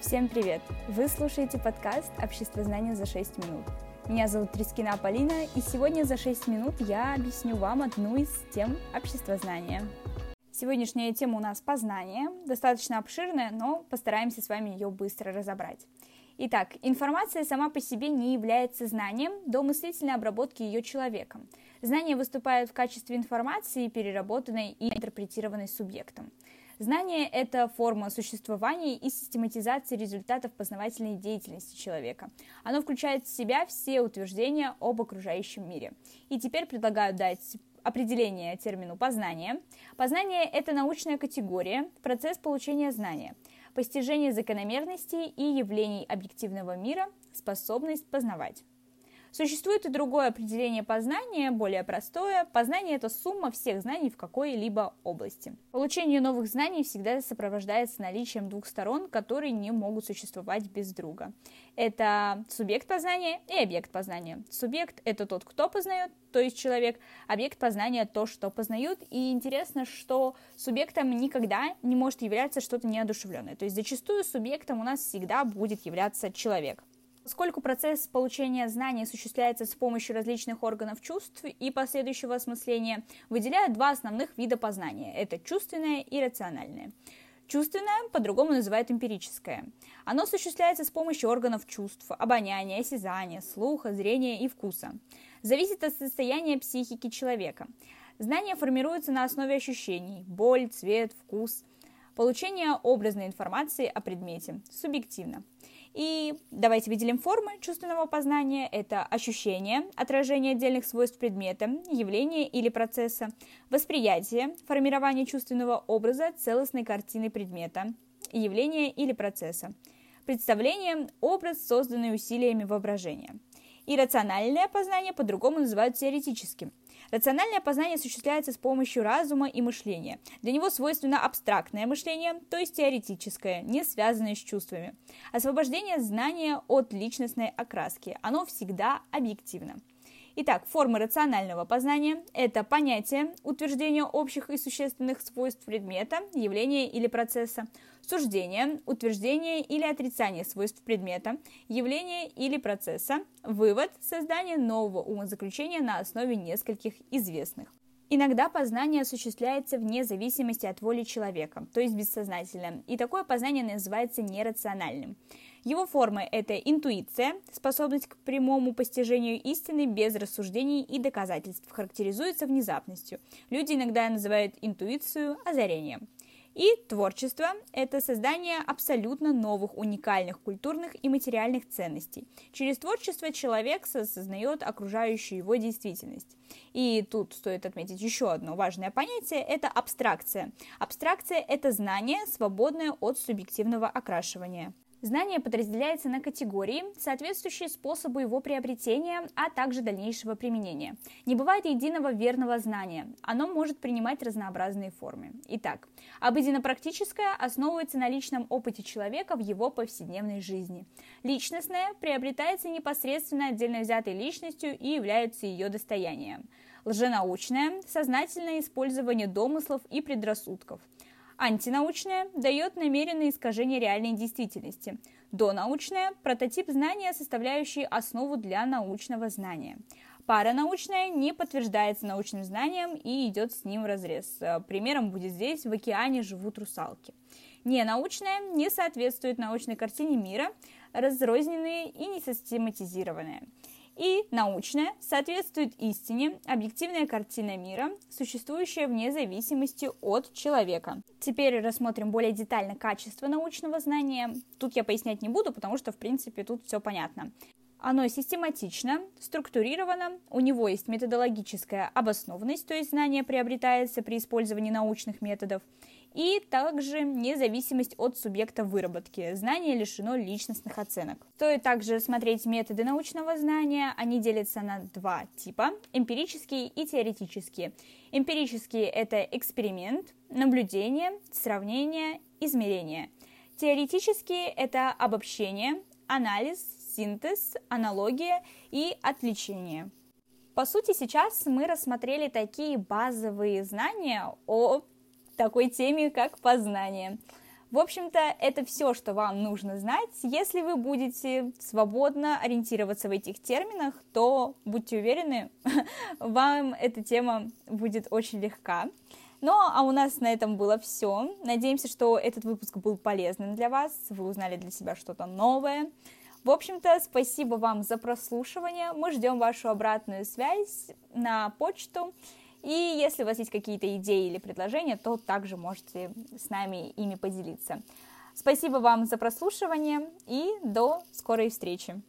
Всем привет! Вы слушаете подкаст «Общество знания за 6 минут». Меня зовут Трискина Полина, и сегодня за 6 минут я объясню вам одну из тем общества знания. Сегодняшняя тема у нас познание, достаточно обширная, но постараемся с вами ее быстро разобрать. Итак, информация сама по себе не является знанием до мыслительной обработки ее человеком. Знание выступает в качестве информации, переработанной и интерпретированной субъектом. Знание – это форма существования и систематизации результатов познавательной деятельности человека. Оно включает в себя все утверждения об окружающем мире. И теперь предлагаю дать определение термину «познание». Познание – это научная категория, процесс получения знания, постижение закономерностей и явлений объективного мира, способность познавать. Существует и другое определение познания, более простое. Познание – это сумма всех знаний в какой-либо области. Получение новых знаний всегда сопровождается наличием двух сторон, которые не могут существовать без друга. Это субъект познания и объект познания. Субъект – это тот, кто познает, то есть человек. Объект познания – то, что познают. И интересно, что субъектом никогда не может являться что-то неодушевленное. То есть зачастую субъектом у нас всегда будет являться человек. Поскольку процесс получения знаний осуществляется с помощью различных органов чувств и последующего осмысления, выделяют два основных вида познания – это чувственное и рациональное. Чувственное по-другому называют эмпирическое. Оно осуществляется с помощью органов чувств, обоняния, осязания, слуха, зрения и вкуса. Зависит от состояния психики человека. Знания формируются на основе ощущений – боль, цвет, вкус. Получение образной информации о предмете – субъективно. И давайте выделим формы чувственного познания. Это ощущение, отражение отдельных свойств предмета, явления или процесса, восприятие, формирование чувственного образа целостной картины предмета, явления или процесса, представление, образ, созданный усилиями воображения. Иррациональное познание по-другому называют теоретическим – Рациональное познание осуществляется с помощью разума и мышления. Для него свойственно абстрактное мышление, то есть теоретическое, не связанное с чувствами. Освобождение знания от личностной окраски. Оно всегда объективно. Итак, формы рационального познания – это понятие, утверждение общих и существенных свойств предмета, явления или процесса, суждение, утверждение или отрицание свойств предмета, явления или процесса, вывод, создание нового умозаключения на основе нескольких известных. Иногда познание осуществляется вне зависимости от воли человека, то есть бессознательно, и такое познание называется нерациональным. Его формы – это интуиция, способность к прямому постижению истины без рассуждений и доказательств, характеризуется внезапностью. Люди иногда называют интуицию озарением. И творчество – это создание абсолютно новых, уникальных культурных и материальных ценностей. Через творчество человек осознает окружающую его действительность. И тут стоит отметить еще одно важное понятие – это абстракция. Абстракция – это знание, свободное от субъективного окрашивания. Знание подразделяется на категории, соответствующие способу его приобретения, а также дальнейшего применения. Не бывает единого верного знания, оно может принимать разнообразные формы. Итак, обыденно-практическое основывается на личном опыте человека в его повседневной жизни. Личностное приобретается непосредственно отдельно взятой личностью и является ее достоянием. Лженаучное – сознательное использование домыслов и предрассудков – Антинаучное дает намеренное искажение реальной действительности. Донаучное – прототип знания, составляющий основу для научного знания. Паранаучное не подтверждается научным знанием и идет с ним в разрез. Примером будет здесь «В океане живут русалки». Ненаучное не соответствует научной картине мира, разрозненные и несистематизированные и научная соответствует истине, объективная картина мира, существующая вне зависимости от человека. Теперь рассмотрим более детально качество научного знания. Тут я пояснять не буду, потому что, в принципе, тут все понятно. Оно систематично, структурировано, у него есть методологическая обоснованность, то есть знание приобретается при использовании научных методов, и также независимость от субъекта выработки. Знание лишено личностных оценок. Стоит также смотреть методы научного знания. Они делятся на два типа – эмпирические и теоретические. Эмпирические – это эксперимент, наблюдение, сравнение, измерение. Теоретические – это обобщение, анализ, синтез, аналогия и отвлечение. По сути, сейчас мы рассмотрели такие базовые знания о такой теме, как познание. В общем-то, это все, что вам нужно знать. Если вы будете свободно ориентироваться в этих терминах, то будьте уверены, вам эта тема будет очень легка. Ну, а у нас на этом было все. Надеемся, что этот выпуск был полезным для вас. Вы узнали для себя что-то новое. В общем-то, спасибо вам за прослушивание. Мы ждем вашу обратную связь на почту. И если у вас есть какие-то идеи или предложения, то также можете с нами ими поделиться. Спасибо вам за прослушивание и до скорой встречи.